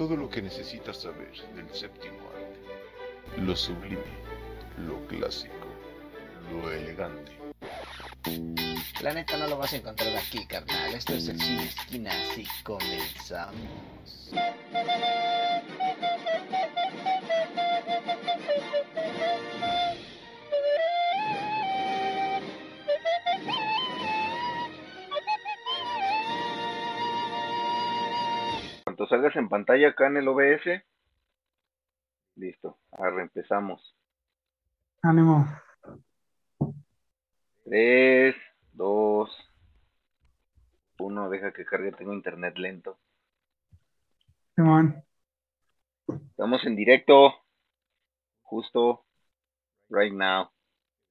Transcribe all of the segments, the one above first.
Todo lo que necesitas saber del séptimo arte. Lo sublime, lo clásico, lo elegante. La neta no lo vas a encontrar aquí, carnal. Esto es el cine esquina, así comenzamos. Salgas en pantalla acá en el OBS, listo, ahora empezamos. Ánimo. 3, 2, 1, deja que cargue, tengo internet lento. Simón. Estamos en directo, justo right now,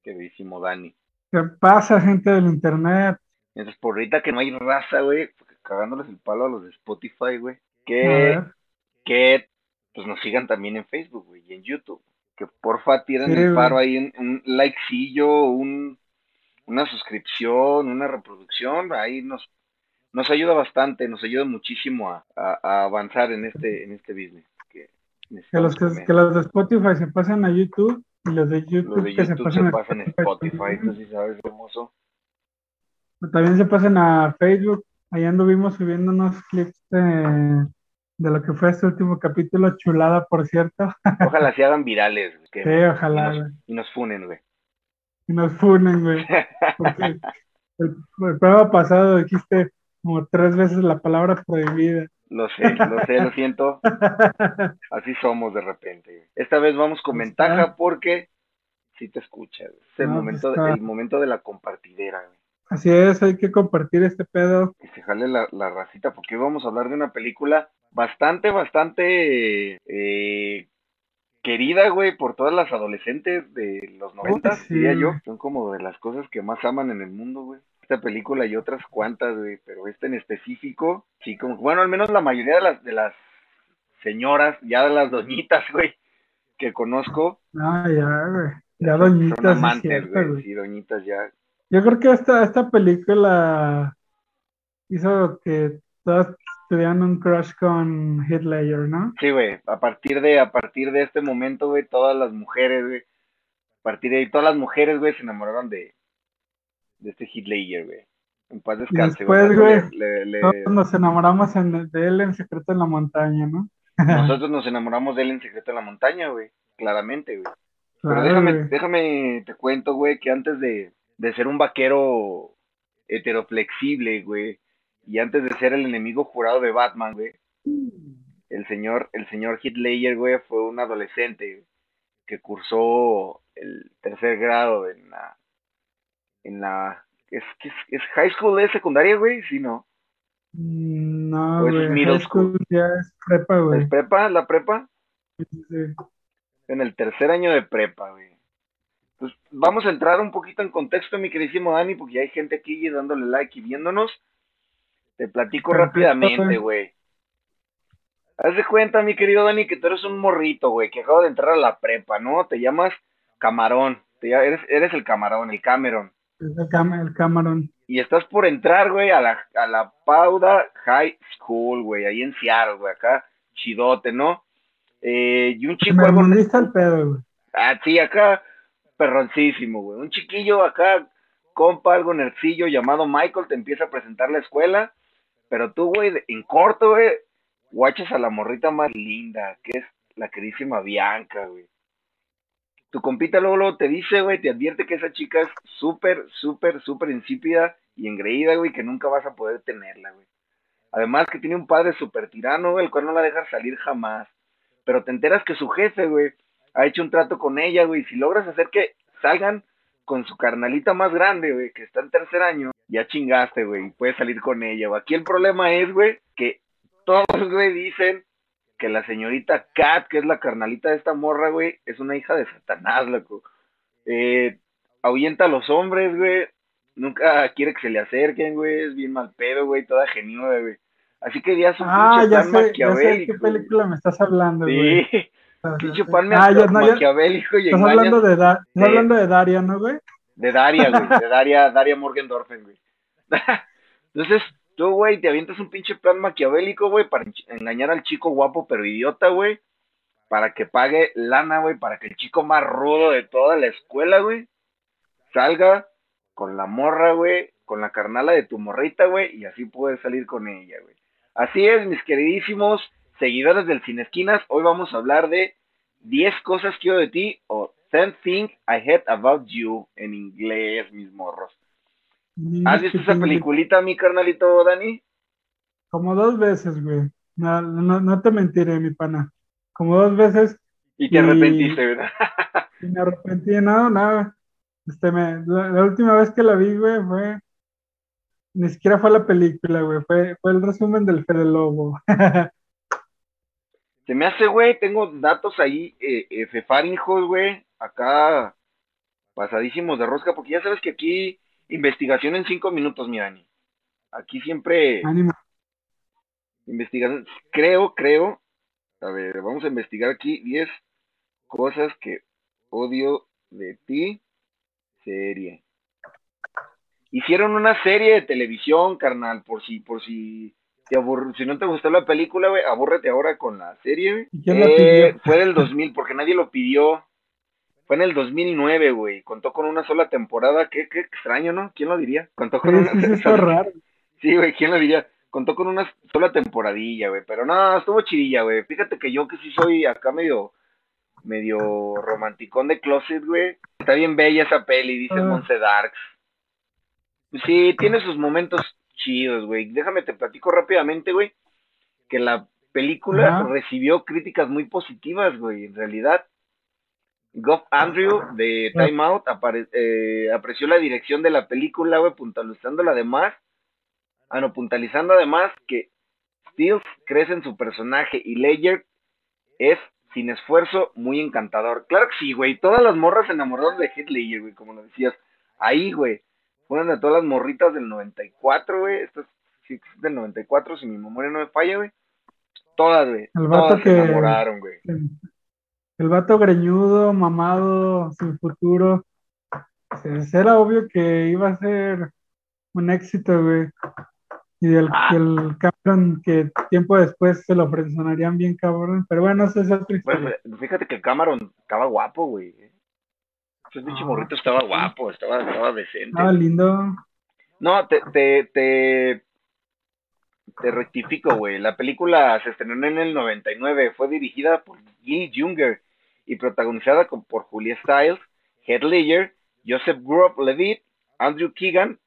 queridísimo Dani. ¿Qué pasa, gente del internet? Entonces, por ahorita que no hay raza, güey, cagándoles el palo a los de Spotify, güey, que, que pues nos sigan también en Facebook, güey, y en YouTube. Que porfa tiren Sí, el paro ahí, un, un likecillo, un, una suscripción, una reproducción, ahí nos, nos ayuda bastante, nos ayuda muchísimo a, a- a avanzar en este, en este business. Que los, que, los de Spotify se pasen a YouTube y los de YouTube, Los de que se se a pasan en Spotify, tú sí sabes, hermoso. También se pasen a Facebook. Ahí anduvimos subiendo unos clips de, de lo que fue este último capítulo, chulada, por cierto. Ojalá se hagan virales, güey, que- Sí, ojalá, y, nos, y nos funen, güey. Y nos funen, güey. Porque el, el programa pasado dijiste como tres veces la palabra prohibida. Lo sé, lo sé, lo siento. Así somos de repente. güey. Esta vez vamos con Pues ventaja porque sí te escucha. güey. Es el No, momento, pues está. el momento de la compartidera, güey. Así es, hay que compartir este pedo. Que se jale la, la racita, porque hoy vamos a hablar de una película bastante, bastante eh, querida, güey, por todas las adolescentes de los noventas, sí, diría yo. Son como de las cosas que más aman en el mundo, güey. Esta película y otras cuantas, güey, pero esta en específico, sí, como, bueno, al menos la mayoría de las, de las señoras, ya de las doñitas, güey, que conozco, Ah, ya, güey. Ya son- son doñitas, sí es amantes, cierto, güey. sí, doñitas ya. Yo creo que esta, esta película hizo que todas tuvieran un crush con Heath Ledger, ¿no? Sí, güey, a partir de, a partir de este momento, güey, todas las mujeres, güey, a partir de ahí, todas las mujeres, güey, se enamoraron de, de este Heath Ledger, güey. En paz descanse, después, güey. güey, Le- le- Todos le- nos enamoramos en- de él en Secreto en la Montaña, ¿no? nosotros nos enamoramos de él en Secreto en la Montaña, güey, claramente, güey. Pero déjame, déjame, te cuento, güey, que antes de, de ser un vaquero heteroflexible, güey, y antes de ser el enemigo jurado de Batman, güey, el señor, el señor Ledger, güey, fue un adolescente que cursó el tercer grado en la, en la, es, ¿qué es, es high school, es secundaria, güey, sí, no, Mm, No, eso es güey. middle high school ya es prepa, güey. es prepa, la prepa, sí, sí. en el tercer año de prepa, güey. Pues vamos a entrar un poquito en contexto, mi queridísimo Dani, porque ya hay gente aquí dándole like y viéndonos. Te platico Perfecto, rápidamente, güey. Haz de cuenta, mi querido Dani, que tú eres un morrito, güey, que acaba de entrar a la prepa, ¿no? Te llamas Camarón, te eres, eres el Camarón, el Cameron. Es el, Cam- el Cameron. Y estás por entrar, güey, a la, a la Pauda High School, güey, ahí en Seattle, güey, acá, chidote, ¿no? Eh, y un chico algo... Primermundista el pedo, güey. Ah, sí, acá, perroncísimo, güey. Un chiquillo acá, compa, algo nercillo llamado Michael, te empieza a presentar la escuela. Pero tú, güey, en corto, güey, guachas a la morrita más linda, que es la queridísima Bianca, güey. Tu compita luego, luego te dice, güey, te advierte que esa chica es súper, súper, súper insípida y engreída, güey, que nunca vas a poder tenerla, güey. Además que tiene un padre súper tirano, güey, el cual no la deja salir jamás. Pero te enteras que su jefe, güey, ha hecho un trato con ella, güey. Si logras hacer que salgan con su carnalita más grande, güey, que está en tercer año, ya chingaste, güey, y puedes salir con ella, güey. Aquí el problema es, güey, que todos, güey, dicen que la señorita Kat, que es la carnalita de esta morra, güey, es una hija de Satanás, loco. Eh, ahuyenta a los hombres, güey. Nunca quiere que se le acerquen, güey. Es bien mal pedo, güey. Toda genuda, güey. Así que ya es un Ah, ya sé, ya sé de qué película me estás hablando, güey. Pinche plan Ah, ya, no, ya, maquiavélico y estás hablando de, Da- de- hablando de Daria, ¿no, güey? de Daria, güey. De Daria, Daria Morgendorfen, güey. Entonces, tú, güey, te avientas un pinche plan maquiavélico, güey, para engañar al chico guapo pero idiota, güey, para que pague lana, güey, para que el chico más rudo de toda la escuela, güey, salga con la morra, güey, con la carnala de tu morrita, güey, y así puedes salir con ella, güey. Así es, mis queridísimos seguidores del Cine Esquinas, hoy vamos a hablar de 10 cosas que odio de ti o 10 things I hate about you en inglés, mis morros. ¿Has visto esa peliculita, mi carnalito Dani? Como dos veces, güey. No, no, no te mentiré, mi pana. Como dos veces Y te Y- arrepentiste, ¿verdad? y me arrepentí. No, no. Este, me, la, la última vez que la vi, güey, fue. Ni siquiera fue la película, güey. Fue, fue el resumen del Fede Lobo. Se me hace, güey, tengo datos ahí, eh, eh, güey, acá pasadísimos de rosca, porque ya sabes que aquí investigación en cinco minutos, mi Dani. Aquí siempre Ánimo. investigación, creo, creo, a ver, vamos a investigar aquí 10 cosas que odio de ti, serie. Hicieron una serie de televisión, carnal, por si, por si te si no te gustó la película, güey, abúrrete ahora con la serie, güey. ¿Y quién la Eh, pidió? fue del 2000, porque nadie lo pidió. Fue en el 2009, güey. Contó con una sola temporada. Qué, qué extraño, ¿no? ¿Quién lo diría? Contó con una sí, está raro. Sí, güey, ¿quién lo diría? Contó con una sola temporadilla, güey. Pero no, estuvo chidilla, güey. Fíjate que yo que sí soy acá medio, medio romanticón de closet, güey. Está bien bella esa peli, dice Ah. Monse Darks. Sí, tiene sus momentos chidos, güey. Déjame te platico rápidamente, güey. Que la película recibió críticas muy positivas, güey. En realidad, Goff Andrew de. Time Out eh, apreció la dirección de la película, güey, puntualizándola además. Ah, no, puntualizando además que Stills crece en su personaje y Ledger es, sin esfuerzo, muy encantador. Claro que sí, güey. Todas las morras enamoradas de Heath Ledger, güey, como lo decías. Ahí, güey. Fueron de todas las morritas del 94, güey. Esto es, del 94, si mi memoria no me falla, güey. Todas, güey. El vato Todas se que- enamoraron, güey. El vato greñudo, mamado, sin futuro. Pues, Era obvio que iba a ser un éxito, güey. Y el, Ah. el Cameron que tiempo después se lo frenzonarían bien cabrón. Pero bueno, esa es otra Pues, historia. fíjate que Cameron estaba guapo, güey. Ese pinche Ah, morrito estaba guapo, estaba, estaba decente. Estaba lindo. No, te, te, te, te rectifico, güey. La película se estrenó en el 99. Fue dirigida por Gil Junger y protagonizada con- por Julia Stiles, Heath Ledger, Joseph Groff-Levitt, Andrew Keegan,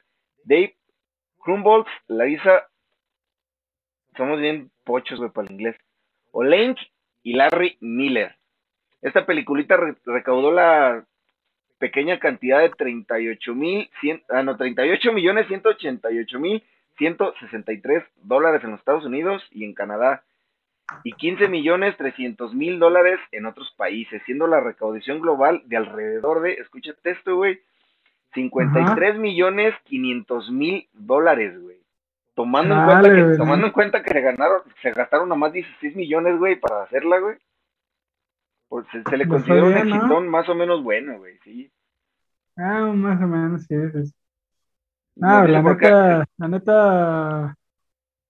Dave Krumbolz, Larissa... Somos bien pochos, güey, para el inglés. Olenk y Larry Miller. Esta peliculita re- recaudó la pequeña cantidad de 38 mil, ah, no, 38 millones 188 mil 163 dólares en los Estados Unidos y en Canadá y 15 millones 300 mil dólares en otros países, siendo la recaudación global de alrededor de, escúchate esto, güey, 53 millones 500 mil dólares, güey. Tomando, en cuenta que, güey. tomando en cuenta que se ganaron, se gastaron nomás 16 millones, güey, para hacerla, güey. Pues se, se le considera un exitón más o menos bueno, güey, sí. Ah, más o menos, sí. sí. Ah, la neta, la neta,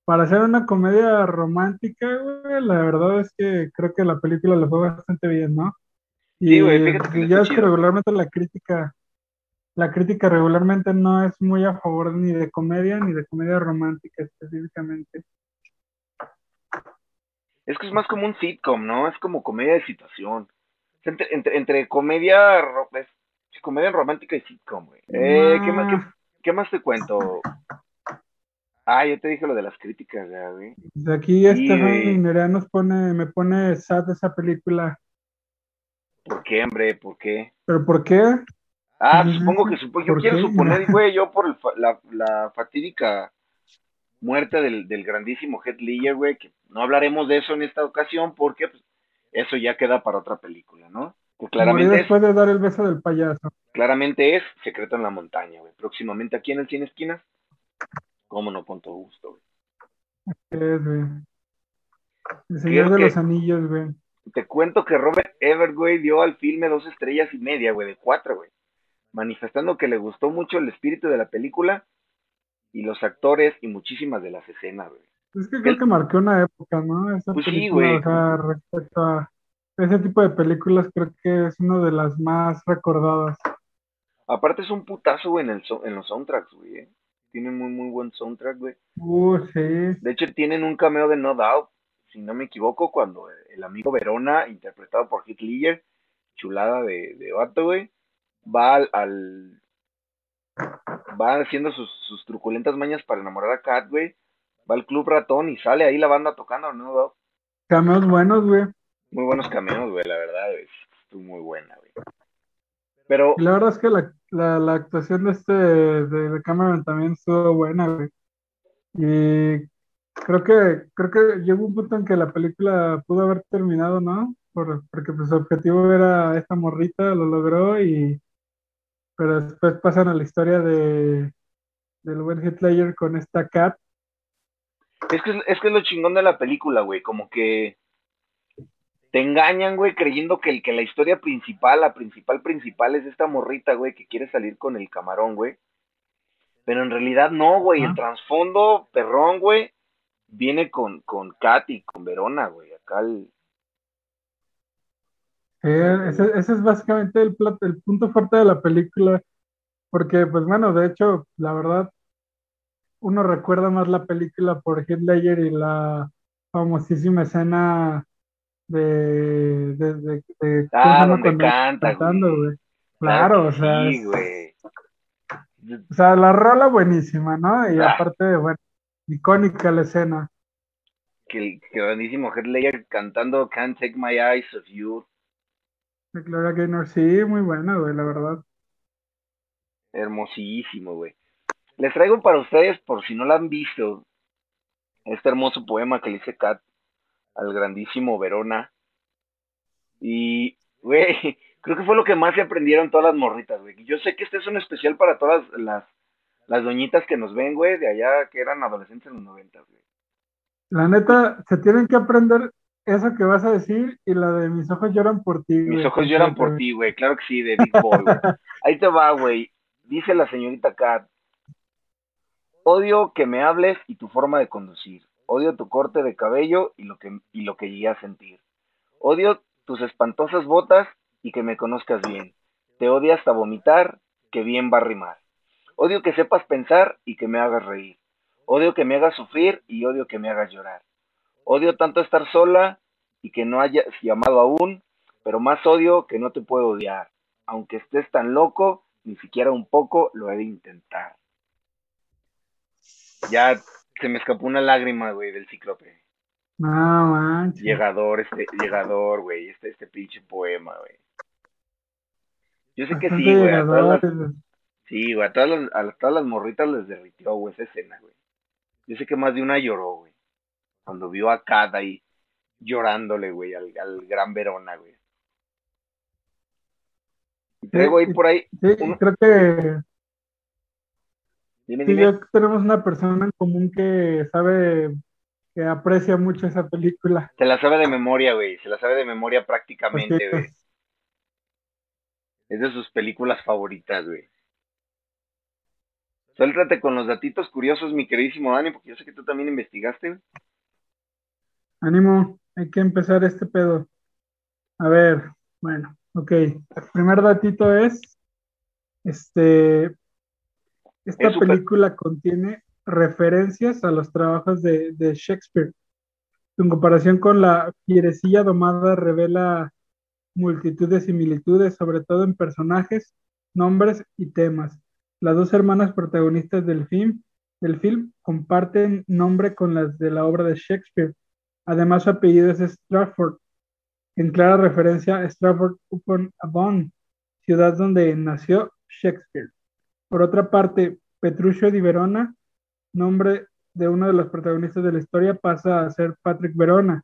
para hacer una comedia romántica, güey, la verdad es que creo que la película le fue bastante bien, ¿no? Sí, Y güey, fíjate que ya es que regularmente la crítica, la crítica regularmente no es muy a favor ni de comedia ni de comedia romántica específicamente. Es que es más como un sitcom, ¿no? Es como comedia de situación. Entre, entre, entre comedia, es comedia romántica y sitcom, güey. Eh, ¿qué, más, qué, qué más te cuento? Ah, yo te dije lo de las críticas, ya, güey. Pues aquí güey. Nerea nos pone, me pone sad esa película. ¿Por qué, hombre? ¿Por qué? ¿Pero por qué? Ah, supongo que supo- yo ¿Por quiero qué? suponer, güey, yo por el fa- la, la fatídica muerte del, del grandísimo Heath Ledger, güey, que no hablaremos de eso en esta ocasión porque pues, eso ya queda para otra película, ¿no? Morí claramente es, después de dar el beso del payaso. claramente es Secreto en la Montaña, güey. Próximamente aquí en el Cine Esquinas. Cómo no, con todo gusto, güey. Es, güey. El Señor de los Anillos, güey. Te cuento que Robert Ebert, güey, dio al filme dos estrellas y media, güey, de cuatro, güey. Manifestando que le gustó mucho el espíritu de la película y los actores y muchísimas de las escenas, güey. Es que creo que marcó una época, ¿no? Esa Pues sí, güey. respecto a ese tipo de películas, creo que es una de las más recordadas. Aparte es un putazo, güey, en, el so- en los soundtracks, güey. ¿eh? Tienen muy, muy buen soundtrack, güey. Uh, sí. De hecho, tienen un cameo de No Doubt, si no me equivoco, cuando el amigo Verona, interpretado por Heath Ledger, chulada de, de vato, güey, va al, al- va haciendo sus, sus truculentas mañas para enamorar a Kat, güey, va al Club Ratón y sale ahí la banda tocando, No Doubt. Cameos buenos, güey. Muy buenos cameos, güey, la verdad, güey, estuvo muy buena, güey. Pero, la verdad es que la, la, la actuación de este, de, de Cameron también estuvo buena, güey. Y creo que, creo que llegó un punto en que la película pudo haber terminado, ¿no? Por, porque pues su objetivo era esta morrita, lo logró y pero después pasan a la historia de del buen Ledger con esta Cat. Es que es, es que es lo chingón de la película, güey, como que te engañan, güey, creyendo que, el, que la historia principal, la principal principal es esta morrita, güey, que quiere salir con el camarón, güey. Pero en realidad no, güey, el trasfondo perrón, güey, viene con, con Katy, con Verona, güey, acá el... Eh, ese, ese es básicamente el, el punto fuerte de la película, porque pues bueno, de hecho, la verdad, uno recuerda más la película por Heath Ledger y la famosísima escena de, de, de, de- ¿cómo se Ah, donde canta, cantando, güey. Claro, o sea, Sí, güey. o sea, la rola buenísima, ¿no? Y Ah. aparte, bueno, icónica la escena. Que que grandísimo Heath Ledger cantando Can't Take My Eyes Off You. De Gloria Gaynor, sí, muy buena, güey, la verdad. Hermosísimo, güey. Les traigo para ustedes, por si no lo han visto, este hermoso poema que le hice Kat al grandísimo Verona. Y, güey, creo que fue lo que más se aprendieron todas las morritas, güey. Yo sé que este es un especial para todas las, las doñitas que nos ven, güey, de allá que eran adolescentes en los noventas, güey. La neta, se tienen que aprender eso que vas a decir y la de mis ojos lloran por ti, Mis güey, ojos lloran por ti, güey. Claro que sí, de Big Boy, güey. Ahí te va, güey. Dice la señorita Kat. Odio que me hables y tu forma de conducir. Odio tu corte de cabello y lo que, y lo que llegué a sentir. Odio tus espantosas botas y que me conozcas bien. Te odio hasta vomitar, que bien va a rimar. Odio que sepas pensar y que me hagas reír. Odio que me hagas sufrir y odio que me hagas llorar. Odio tanto estar sola y que no hayas llamado aún, pero más odio que no te puedo odiar. Aunque estés tan loco, ni siquiera un poco lo he de intentar. Ya se me escapó una lágrima, güey, del cíclope. No manches. Llegador, este, llegador, güey, este, este pinche poema, güey. Yo sé que sí, güey, a todas las, llegadores. sí, güey, a todas las, a todas las morritas les derritió, güey, esa escena, güey. Yo sé que más de una lloró, güey, cuando vio a Kat ahí llorándole, güey, al, al gran Verona, güey. Y traigo ahí por ahí, Sí, uno- creo que dime, sí, dime. que tenemos una persona en común que sabe, que aprecia mucho esa película. Se la sabe de memoria, güey, se la sabe de memoria prácticamente, güey. Es de sus películas favoritas, güey. Suéltate con los datitos curiosos, mi queridísimo Dani, porque yo sé que tú también investigaste. güey. ánimo, hay que empezar este pedo. A ver, bueno, ok. El primer datito es, este, esta Es película contiene referencias a los trabajos de, de Shakespeare. En comparación con la fierecilla domada revela multitud de similitudes, sobre todo en personajes, nombres y temas. Las dos hermanas protagonistas del film, del film comparten nombre con las de la obra de Shakespeare. Además, su apellido es Stratford, en clara referencia a Stratford upon Avon, ciudad donde nació Shakespeare. Por otra parte, Petruccio di Verona, nombre de uno de los protagonistas de la historia, pasa a ser Patrick Verona,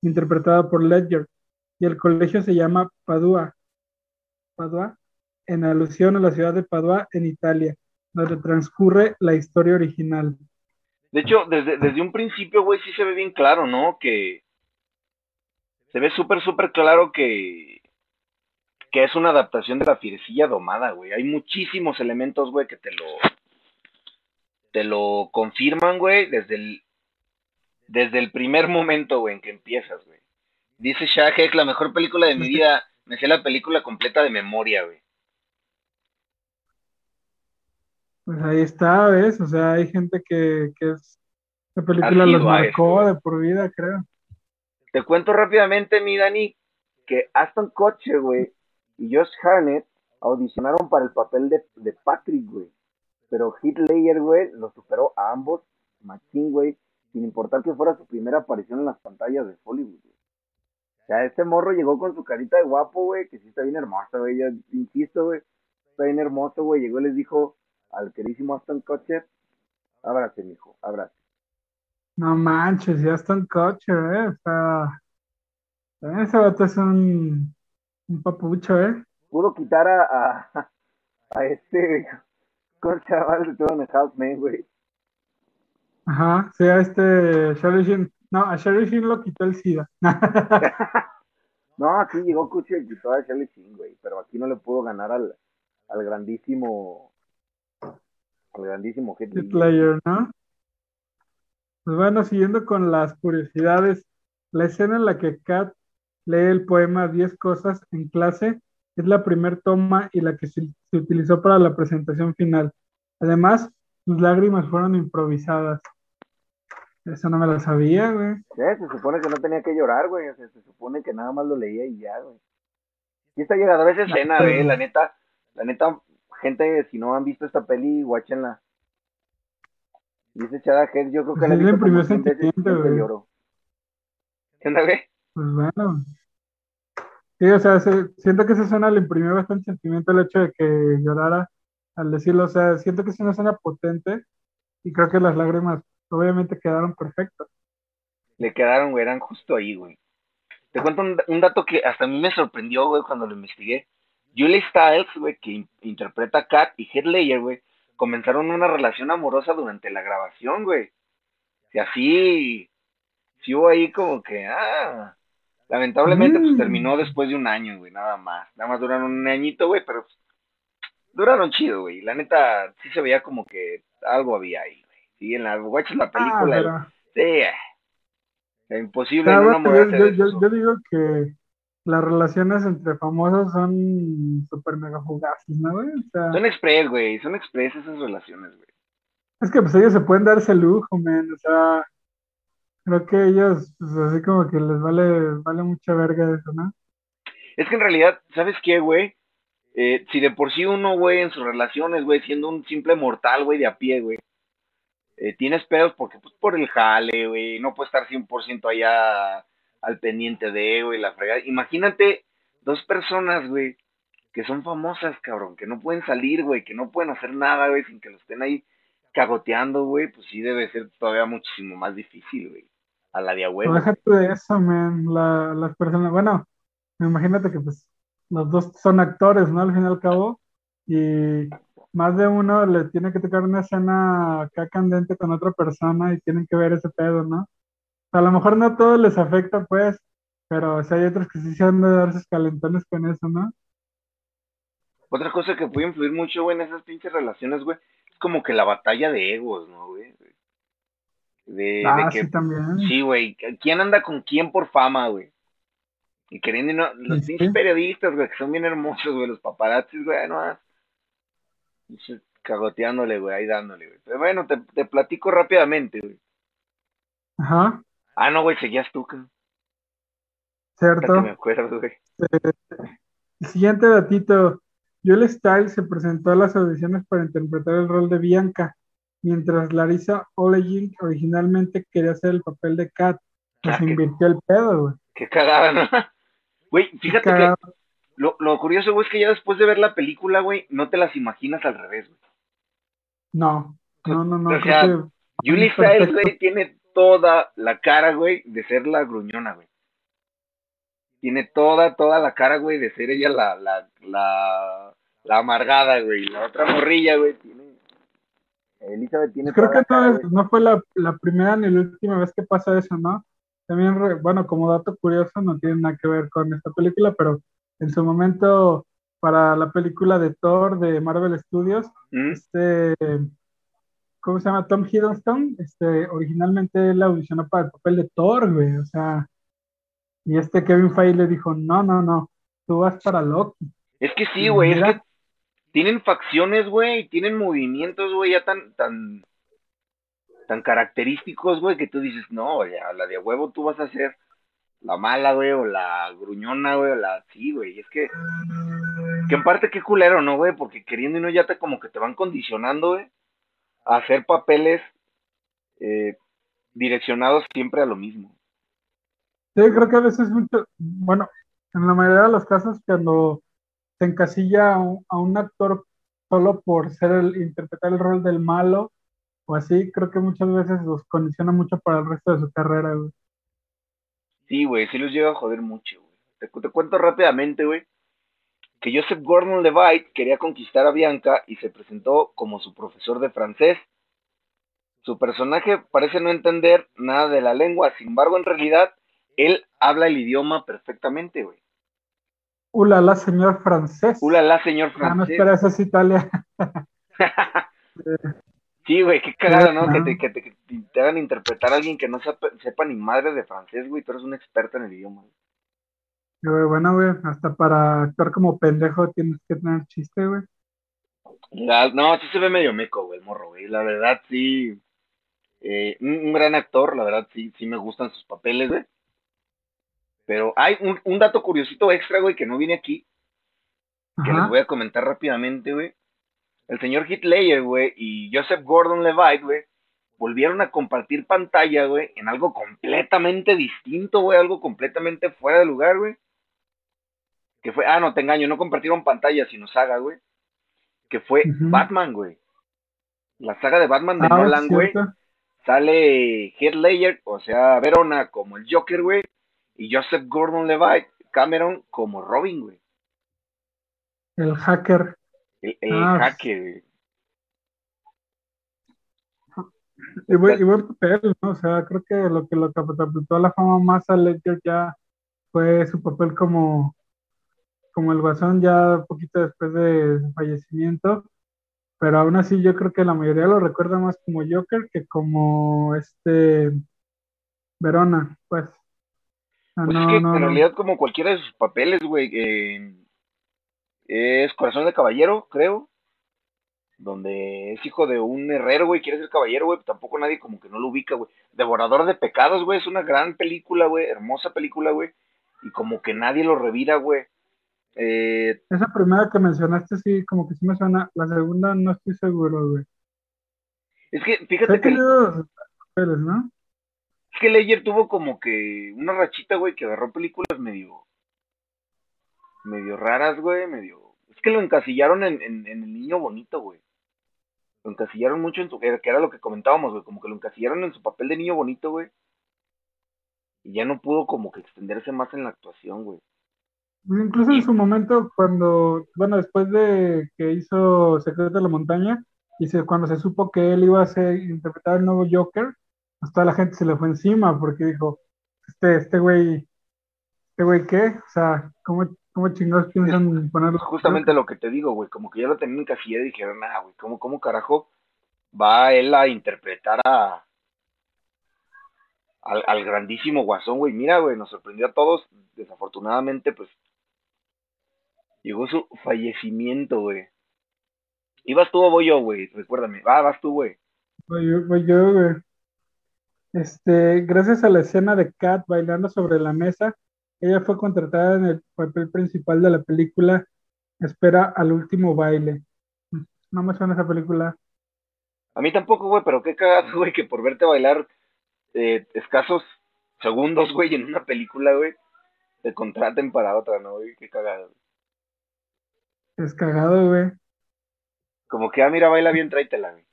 interpretado por Ledger, y el colegio se llama Padua, Padua, en alusión a la ciudad de Padua en Italia, donde transcurre la historia original. De hecho, desde, desde un principio, güey, sí se ve bien claro, ¿no? Que se ve súper, súper claro que, que es una adaptación de la fierecilla domada, güey. Hay muchísimos elementos, güey, que te lo, te lo confirman, güey, desde el, desde el primer momento, güey, en que empiezas, güey. Dice Shahek, la mejor película de mi vida. Me sé la película completa de memoria, güey. Pues ahí está, ¿ves? O sea, hay gente que, que es, la película los marcó eso. de por vida, creo. Te cuento rápidamente, mi Dani, que Aston Kutcher, güey, y Josh Harnett audicionaron para el papel de, de Patrick, güey. Pero Ledger, güey, lo superó a ambos, machín, güey, sin importar que fuera su primera aparición en las pantallas de Hollywood, güey. O sea, este morro llegó con su carita de guapo, güey, que sí está bien hermoso, güey, ya insisto, güey, está bien hermoso, güey, llegó y les dijo al queridísimo Aston Kutcher, abrace, mijo, abrace. No manches, ya en coche, ¿eh? O sea, también ese vato es un, un papucho, ¿eh? pudo quitar a, a, a este, ¿cómo se llama el de todo en el House Man, güey? Ajá, sí, a este Sheen. No, a Charlie Sheen lo quitó el SIDA. No, aquí llegó Cuchi y quitó a Charlie Sheen, güey, pero aquí no le pudo ganar al, al grandísimo, al grandísimo Ledger. Ledger, ¿no? Pues bueno, siguiendo con las curiosidades, la escena en la que Kat lee el poema 10 cosas en clase es la primer toma y la que se, se utilizó para la presentación final. Además, sus lágrimas fueron improvisadas. Eso no me lo sabía, güey. Sí, se supone que no tenía que llorar, güey, o sea, se supone que nada más lo leía y ya, güey. Y está llegadora esa escena, güey, la neta, la neta, gente, si no han visto esta peli, guáchenla. Dice Chada Head, yo creo que la le imprimió 100 veces y sentimiento, güey. ¿Qué onda, güey? Pues bueno. Sí, o sea, se- siento que esa escena le imprimió bastante sentimiento el hecho de que llorara al decirlo. O sea, siento que es una escena potente y creo que las lágrimas obviamente quedaron perfectas. le quedaron, güey, eran justo ahí, güey. Te cuento un, dato que hasta a mí me sorprendió, güey, cuando lo investigué. Julie Stiles, güey, que in- interpreta a Kat y Heath güey, comenzaron una relación amorosa durante la grabación, güey. Y así, sí hubo ahí como que, ah, lamentablemente pues Mm. terminó después de un año, güey, nada más. Nada más duraron un añito, güey, pero pues, duraron chido, güey. La neta, sí se veía como que algo había ahí, güey. Sí, en la, guachas la Ah, película, pero- sí, eh. Imposible Ah, no bueno, enamorarse yo, yo- eso. yo digo que las relaciones entre famosos son súper mega fugaces, ¿no, güey? O sea, Son express, güey, son express esas relaciones, güey. es que pues ellos se pueden dar ese lujo, man. O sea, creo que ellos, pues así como que les vale, vale mucha verga eso, ¿no? Es que en realidad, ¿sabes qué, güey? Eh, si de por sí uno, güey, en sus relaciones, güey, siendo un simple mortal, güey, de a pie, güey, eh, tienes pedos porque, pues, por el jale, güey, no puede estar 100% allá al pendiente de, güey, la fregada. Imagínate dos personas, güey, que son famosas, cabrón, que no pueden salir, güey, que no pueden hacer nada, güey, sin que lo estén ahí cagoteando, güey, pues sí debe ser todavía muchísimo más difícil, güey. A la de huevo. déjate de eso, man. La- las personas, bueno, imagínate que pues los dos son actores, ¿no? Al fin y al cabo. Y más de uno le tiene que tocar una escena acá candente con otra persona y tienen que ver ese pedo, ¿no? A lo mejor no a todos les afecta, pues, pero si hay otros que sí se han de dar sus calentones con eso, ¿no? Otra cosa que puede influir mucho, güey, en esas pinches relaciones, güey, es como que la batalla de egos, ¿no, güey? De, de Ah, que, sí, también. sí, güey, ¿quién anda con quién por fama, güey? Y queriendo, no, los Sí. periodistas, güey, que son bien hermosos, güey, los paparazzis, güey, no Cagoteándole, güey, ahí dándole, güey. Pero bueno, te, te platico rápidamente, güey. Ajá, Ah, no, güey, seguías tú, cabrón. cierto. Me acuerdo, güey. El siguiente datito. Julie Stiles se presentó a las audiciones para interpretar el rol de Bianca, mientras Larissa Olejnik originalmente quería hacer el papel de Kat. Pues Ah, invirtió el pedo, güey. Qué cagada, ¿no? Güey, fíjate que lo, lo curioso, güey, es que ya después de ver la película, güey, no te las imaginas al revés, güey. No, no, no, no. O sea, que Julie. Stiles, güey, tiene toda la cara, güey, de ser la gruñona, güey. Tiene toda, toda la cara, güey, de ser ella la, la, la, la amargada, güey. La otra morrilla, güey. Elizabeth tiene creo que no, es- no fue la, la primera ni la última vez que pasa eso, ¿no? También, re- bueno, como dato curioso, no tiene nada que ver con esta película, pero en su momento, para la película de Thor de Marvel Studios, ¿Mm? este, ¿cómo se llama? Tom Hiddleston, este, originalmente él audicionó para el papel de Thor, güey, o sea, y este Kevin Feige le dijo, no, no, no, tú vas para Loki. Es que sí, güey, es que tienen facciones, güey, tienen movimientos, güey, ya tan, tan, tan característicos, güey, que tú dices, no, ya, la de huevo tú vas a ser la mala, güey, o la gruñona, güey, o la, sí, güey, es que, que en parte qué culero, ¿no, güey? Porque queriendo y no ya te como que te van condicionando, güey, a hacer papeles eh, direccionados siempre a lo mismo. Sí, creo que a veces mucho, bueno, en la mayoría de los casos cuando se encasilla a un, actor solo por ser el, interpretar el rol del malo o así, creo que muchas veces los condiciona mucho para el resto de su carrera, güey. Sí, güey, sí los llega a joder mucho, güey. Te, te cuento rápidamente, güey, que Joseph Gordon-Levitt quería conquistar a Bianca y se presentó como su profesor de francés. Su personaje parece no entender nada de la lengua, sin embargo, en realidad, él habla el idioma perfectamente, güey. Ulala, señor francés. Ulala, señor francés. Ah, no, espera, eso es Italia. sí, güey, qué cagado, ¿no? Que, te, que, te, hagan interpretar a alguien que no sepa, sepa ni madre de francés, güey. Tú eres un experto en el idioma. Güey, bueno, güey, hasta para actuar como pendejo tienes que tener chiste, güey. no, sí se ve medio meco, güey, el morro, güey. La verdad, sí. Eh, un, gran actor, la verdad, sí, sí me gustan sus papeles, güey. Pero hay un, un dato curiosito extra, güey, que no viene aquí. Que les voy a comentar rápidamente, güey. El señor Hitler, güey, y Joseph Gordon-Levitt, güey, volvieron a compartir pantalla, güey, en algo completamente distinto, güey, algo completamente fuera de lugar, güey. Que fue, ah, no te engaño, no compartieron pantalla, sino saga, güey. Que fue Batman, güey. La saga de Batman de ah, Nolan, güey. Sale Heath Ledger, o sea, Verona como el Joker, güey y Joseph Gordon-Levitt, Cameron como Robin, güey. El hacker. El, ah, hacker, Y buen, y buen papel, ¿no? O sea, creo que lo que lo catapultó a la fama más a Ledger ya fue su papel como, como el guasón ya poquito después de su fallecimiento. Pero aún así yo creo que la mayoría lo recuerda más como Joker que como este Verona, pues. Ah, pues es que en realidad como cualquiera de sus papeles, güey, es Corazón de Caballero, creo, donde es hijo de un herrero, güey, quiere ser caballero, güey, tampoco nadie como que no lo ubica, güey. Devorador de Pecados, güey, es una gran película, güey, hermosa película, güey, y como que nadie lo revira, güey. Eh, Esa primera que mencionaste, sí, como que sí me suena, la segunda no estoy seguro, güey. Es que, fíjate que... ¿no? Es que Ledger tuvo como que una rachita, güey, que agarró películas medio. medio raras, güey, medio. Es que lo encasillaron en, en, El Niño Bonito, güey. Lo encasillaron mucho en su. que era lo que comentábamos, güey, como que lo encasillaron en su papel de niño bonito, güey. Y ya no pudo como que extenderse más en la actuación, güey. Incluso en su momento, cuando, bueno, después de que hizo Secreto de la Montaña, y cuando se supo que él iba a ser, interpretar el nuevo Joker, pues toda la gente se le fue encima porque dijo, este, este güey, este güey qué, o sea, ¿cómo, cómo chingados piensan ponerlo? Justamente lo que te digo, güey, como que ya lo tenían casilla y dijeron, ah, güey, ¿cómo, ¿cómo carajo va él a interpretar a al, al grandísimo guasón, güey? Mira, güey, nos sorprendió a todos, desafortunadamente, pues llegó su fallecimiento, güey. ¿Ibas tú o voy yo, güey? Recuérdame. Ah, vas tú, güey. Voy yo, voy yo, güey. Este, gracias a la escena de Kat bailando sobre la mesa, ella fue contratada en el papel principal de la película Espera al último baile. No me suena esa película. A mí tampoco, güey, pero qué cagado, güey, que por verte bailar eh, escasos segundos, güey, en una película, güey, te contraten para otra, ¿no, güey? Qué cagado. Es cagado, güey. Como que, ah, mira, baila bien, tráetela, güey.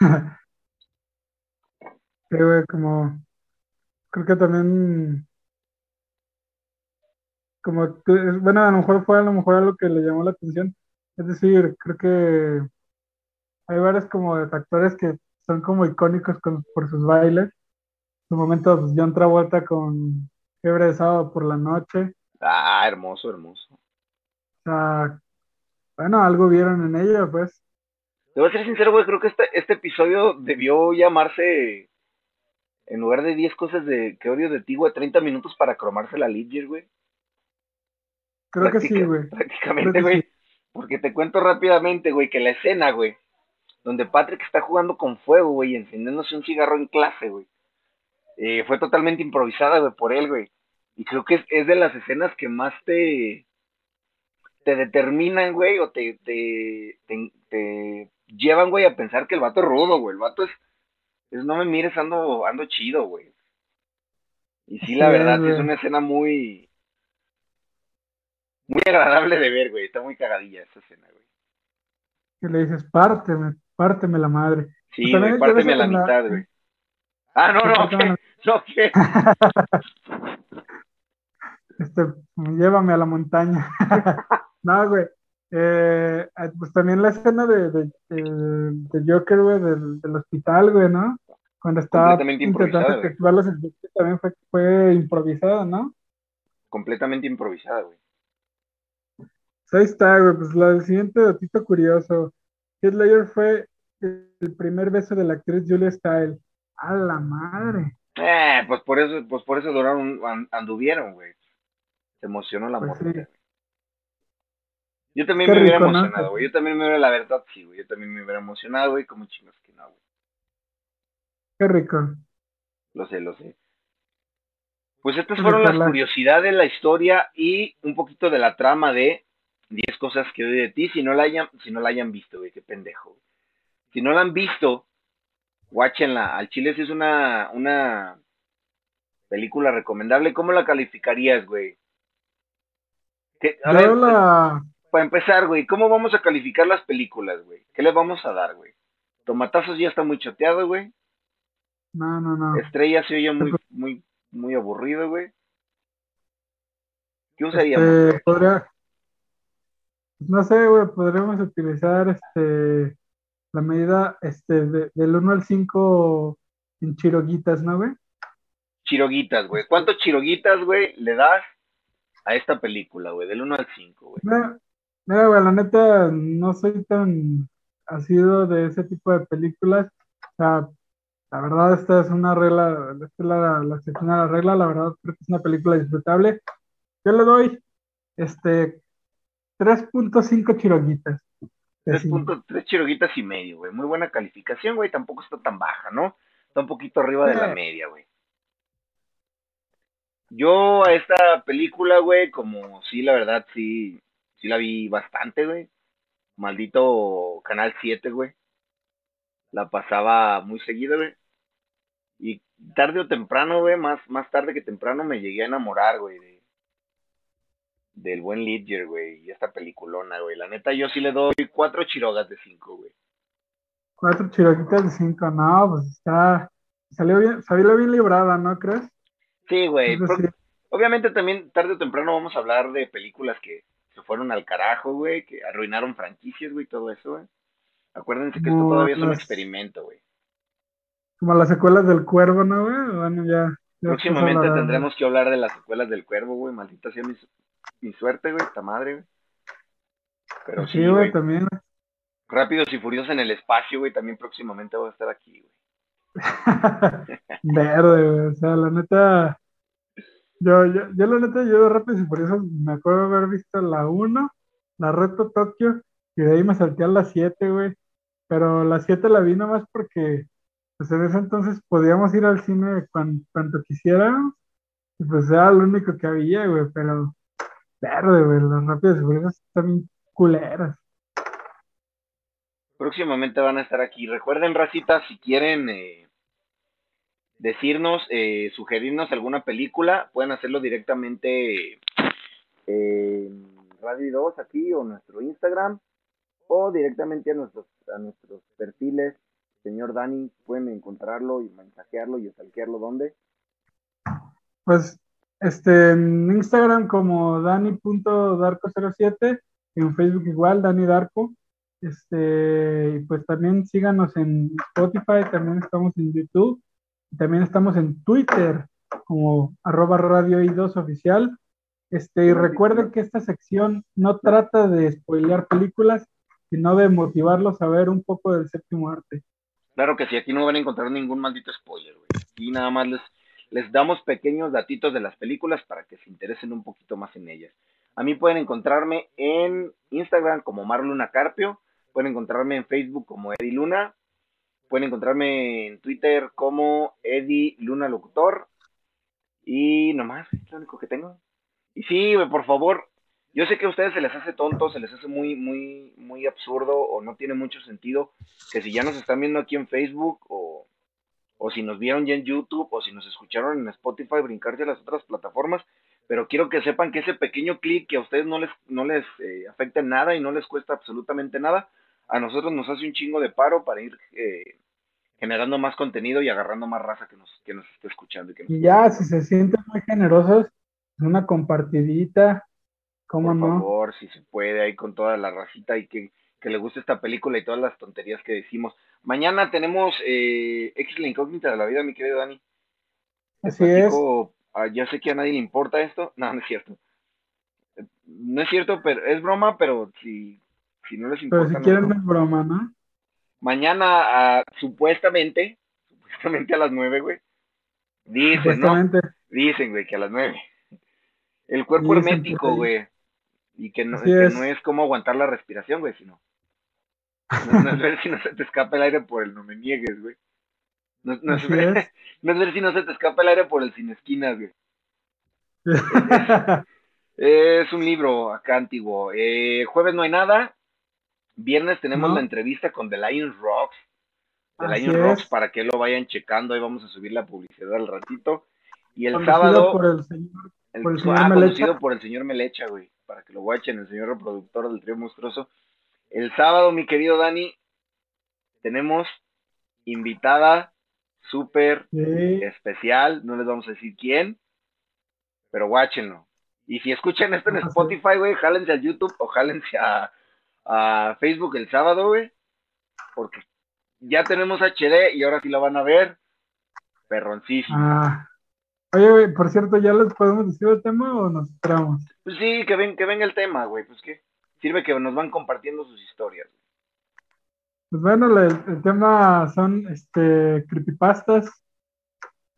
Sí, güey, como creo que también como bueno, a lo mejor fue a lo mejor algo que le llamó la atención. Es decir, creo que hay varios como actores que son como icónicos por sus bailes. En su momento, pues, John Travolta con Fiebre de Sábado por la Noche. Ah, hermoso, hermoso. O sea, bueno, algo vieron en ella, pues. Te voy a ser sincero, güey, creo que este, este episodio debió llamarse, en lugar de 10 cosas de que odio de ti, güey, 30 minutos para cromarse la Lidger, güey. Creo que sí, güey. Prácticamente, güey. sí. Porque te cuento rápidamente, güey, que la escena, güey, donde Patrick está jugando con fuego, güey, y encendiéndose un cigarro en clase, güey, eh, fue totalmente improvisada, güey, por él, güey. Y creo que es, es de las escenas que más te, te determinan, güey, o te, te, te, te llevan, güey, a pensar que el vato es rudo, güey. El vato es, es no me mires, ando, ando chido, güey. Y sí, la Sí, verdad, güey. es una escena muy, muy agradable de ver, güey. Está muy cagadilla esa escena, güey. Que le dices, párteme, párteme la madre. Sí, También güey, párteme la la- mitad, güey. Ah, no, no, ¿qué? No, ¿qué? Este, llévame a la montaña. no, güey. Eh, ah, pues también la escena de, de, de- de Joker, güey, del, del hospital, güey, ¿no? Cuando estaba intentando efectuar los efectos también fue, fue improvisada, ¿no? Completamente improvisada, güey. Pues ahí está, güey. Pues la siguiente datito curioso. Heath Ledger fue el primer beso de la actriz Julia Stiles. A la madre. Eh, pues por eso, pues por eso duraron, an- anduvieron, güey. Se emocionó la Pues sí. Yo también Qué me hubiera emocionado, güey. Yo también me hubiera, la verdad, sí, güey. Yo también me hubiera emocionado, güey, como chingos que no, güey. Qué rico. Lo sé, lo sé. Pues estas fueron las curiosidades, la historia y un poquito de la trama de 10 cosas que odio de ti. Si no la hayan, si no la hayan visto, güey, qué pendejo. güey. Si no la han visto, guáchenla. Al Chile sí es una, una película recomendable. ¿Cómo la calificarías, güey? ¿Qué- A ver, la. Para empezar, güey, ¿cómo vamos a calificar las películas, güey? ¿Qué le vamos a dar, güey? Tomatazos ya está muy choteado, güey. No, no, no. Estrella se oye muy, muy, muy aburrido, güey. ¿Qué usaríamos? Este, podría, no sé, güey, podríamos utilizar este la medida este de- del 1 al 5 en chiroguitas, ¿no, güey? Chiroguitas, güey. ¿Cuántos chiroguitas, güey, le das a esta película, güey? Del 1 al 5, güey. Mira, güey, la neta, no soy tan asido de ese tipo de películas. O sea, la verdad, esta es una regla, esta es la, la a la regla, la verdad, creo que es una película disfrutable. Yo le doy, este, 3.5 chiroguitas. de Tres, cinco. puntos, tres chiroguitas y medio, güey. Muy buena calificación, güey. Tampoco está tan baja, ¿no? Está un poquito arriba de la media, güey. Yo a esta película, güey, como sí, la verdad, sí, sí la vi bastante, güey. Maldito Canal 7, güey. La pasaba muy seguido, güey. Y tarde o temprano, güey, más, más tarde que temprano me llegué a enamorar, güey, de, del buen Ledger, güey, y esta peliculona, güey. La neta, yo sí le doy cuatro chirogas de cinco, güey. Cuatro chiroguitas de cinco, no, pues está, salió bien, salió bien librada, ¿no crees? Sí, güey. Obviamente también tarde o temprano vamos a hablar de películas que se fueron al carajo, güey, que arruinaron franquicias, güey, todo eso, güey. Acuérdense que esto todavía es un experimento, güey. Como las secuelas del cuervo, ¿no, güey? Bueno, ya. ya Próximamente tendremos que hablar de las secuelas del cuervo, güey. Maldita sea mi, mi suerte, güey, esta madre, güey. Pero sí, Sí, güey, güey. también. Rápidos y furiosos en el espacio, güey. También próximamente voy a estar aquí, güey. Verde, güey. O sea, la neta. Yo, yo, yo la neta, yo de Rápidos y Furiosos me acuerdo haber visto la 1, la Reto Tokio, y de ahí me salté a la 7, güey. Pero la 7 la vi nomás porque, pues en ese entonces podíamos ir al cine cuan- cuanto quisiéramos, y pues era lo único que había, güey. Pero, verde, güey, las Rápidos y Furiosos bien culeras. Próximamente van a estar aquí. Recuerden, racita, si quieren eh, decirnos, eh, sugerirnos alguna película, pueden hacerlo directamente en Radio 2 aquí o nuestro Instagram o directamente a nuestros, a nuestros perfiles. Señor Dani, pueden encontrarlo y mensajearlo y stalkearlo donde. Pues, este, en Instagram como dani.darko07, en Facebook igual, Dani Darko. Este, y pues también síganos en Spotify, también estamos en YouTube, también estamos en Twitter como arroba radio i2 oficial. Este, y recuerden que esta sección no trata de spoilear películas, sino de motivarlos a ver un poco del séptimo arte. Claro que sí, aquí no van a encontrar ningún maldito spoiler, güey. Aquí nada más les, les damos pequeños datitos de las películas para que se interesen un poquito más en ellas. A mí pueden encontrarme en Instagram como Marluna Carpio, pueden encontrarme en Facebook como Eddie Luna, pueden encontrarme en Twitter como Eddie Luna Locutor y nomás, es lo único que tengo. Y sí, por favor, yo sé que a ustedes se les hace tonto, se les hace muy, muy, muy absurdo o no tiene mucho sentido que si ya nos están viendo aquí en Facebook o, o si nos vieron ya en YouTube o si nos escucharon en Spotify brincarse a las otras plataformas, pero quiero que sepan que ese pequeño clic que a ustedes no les, no les eh, afecta nada y no les cuesta absolutamente nada, a nosotros nos hace un chingo de paro para ir eh, generando más contenido y agarrando más raza que nos, que nos esté escuchando. Y, que nos ya, si se sienten muy generosos, una compartidita, ¿cómo por no? favor, si se puede, ahí con toda la racita y que, que le guste esta película y todas las tonterías que decimos. Mañana tenemos eh, X la incógnita de la vida, mi querido Dani. Así es. Platico, ah, ya sé que a nadie le importa esto. No, no es cierto. No es cierto, pero es broma, pero si, si no les Pero importa. si no es quieren broma. es broma, ¿no? Mañana, supuestamente, supuestamente a las nueve, güey. Dicen, ¿no? Dicen, güey, que a las nueve. El cuerpo Dicen hermético, güey. Y que no, que es. no es como aguantar la respiración, güey, sino. No, no es ver si no se te escapa el aire por el no me niegues, güey. No, no es ver, es. no es ver si no se te escapa el aire por el sin esquinas, güey. Es un libro acá antiguo. Eh, jueves no hay nada. Viernes tenemos No. la entrevista con The Lion Rocks. The Así Lion Rocks es. para que lo vayan checando. Ahí vamos a subir la publicidad al ratito. Y el Conducido sábado, por el señor. el, por el señor ah, Melecha. conducido por el señor Melecha, güey. Para que lo watchen, el señor reproductor del trío monstruoso. El sábado, mi querido Dani, tenemos invitada súper Sí, especial. No les vamos a decir quién, pero watchenlo. Y si escuchan esto en Ah. Spotify, güey, jálense a YouTube o jálense a, a Facebook el sábado, güey. Porque ya tenemos HD y ahora sí la van a ver. Perroncísimo. Ah. Oye, güey, por cierto, ¿ya les podemos decir el tema o nos esperamos? Pues sí, que, ven, que venga el tema, güey. Pues que sirve que nos van compartiendo sus historias. Pues bueno, el, tema son este creepypastas,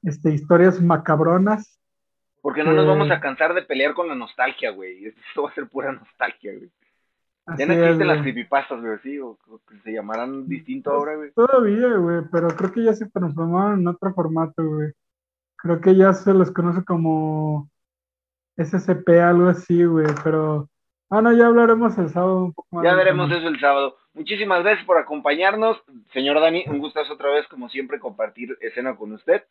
este, historias macabronas. Porque no nos Eh. vamos a cansar de pelear con la nostalgia, güey. Esto va a ser pura nostalgia, güey. Así Ya no existen las creepypastas, güey, sí, o, que se llamarán distinto ahora, güey. Todavía, güey, pero creo que ya se transformaron en otro formato, güey. Creo que ya se los conoce como SCP, algo así, güey, pero... Ah, no, ya hablaremos el sábado un poco más. Ya veremos eso el sábado. Muchísimas gracias por acompañarnos. Señor Dani, un gustazo otra vez, como siempre, compartir escena con usted.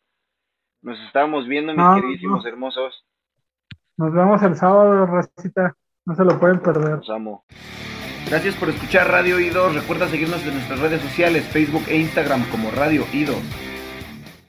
Nos estamos viendo, mis No, queridísimos no. hermosos. Nos vemos el sábado, racita. No se lo pueden perder. Los amo. Gracias por escuchar Radio Ido. Recuerda seguirnos en nuestras redes sociales, Facebook e Instagram como Radio Ido.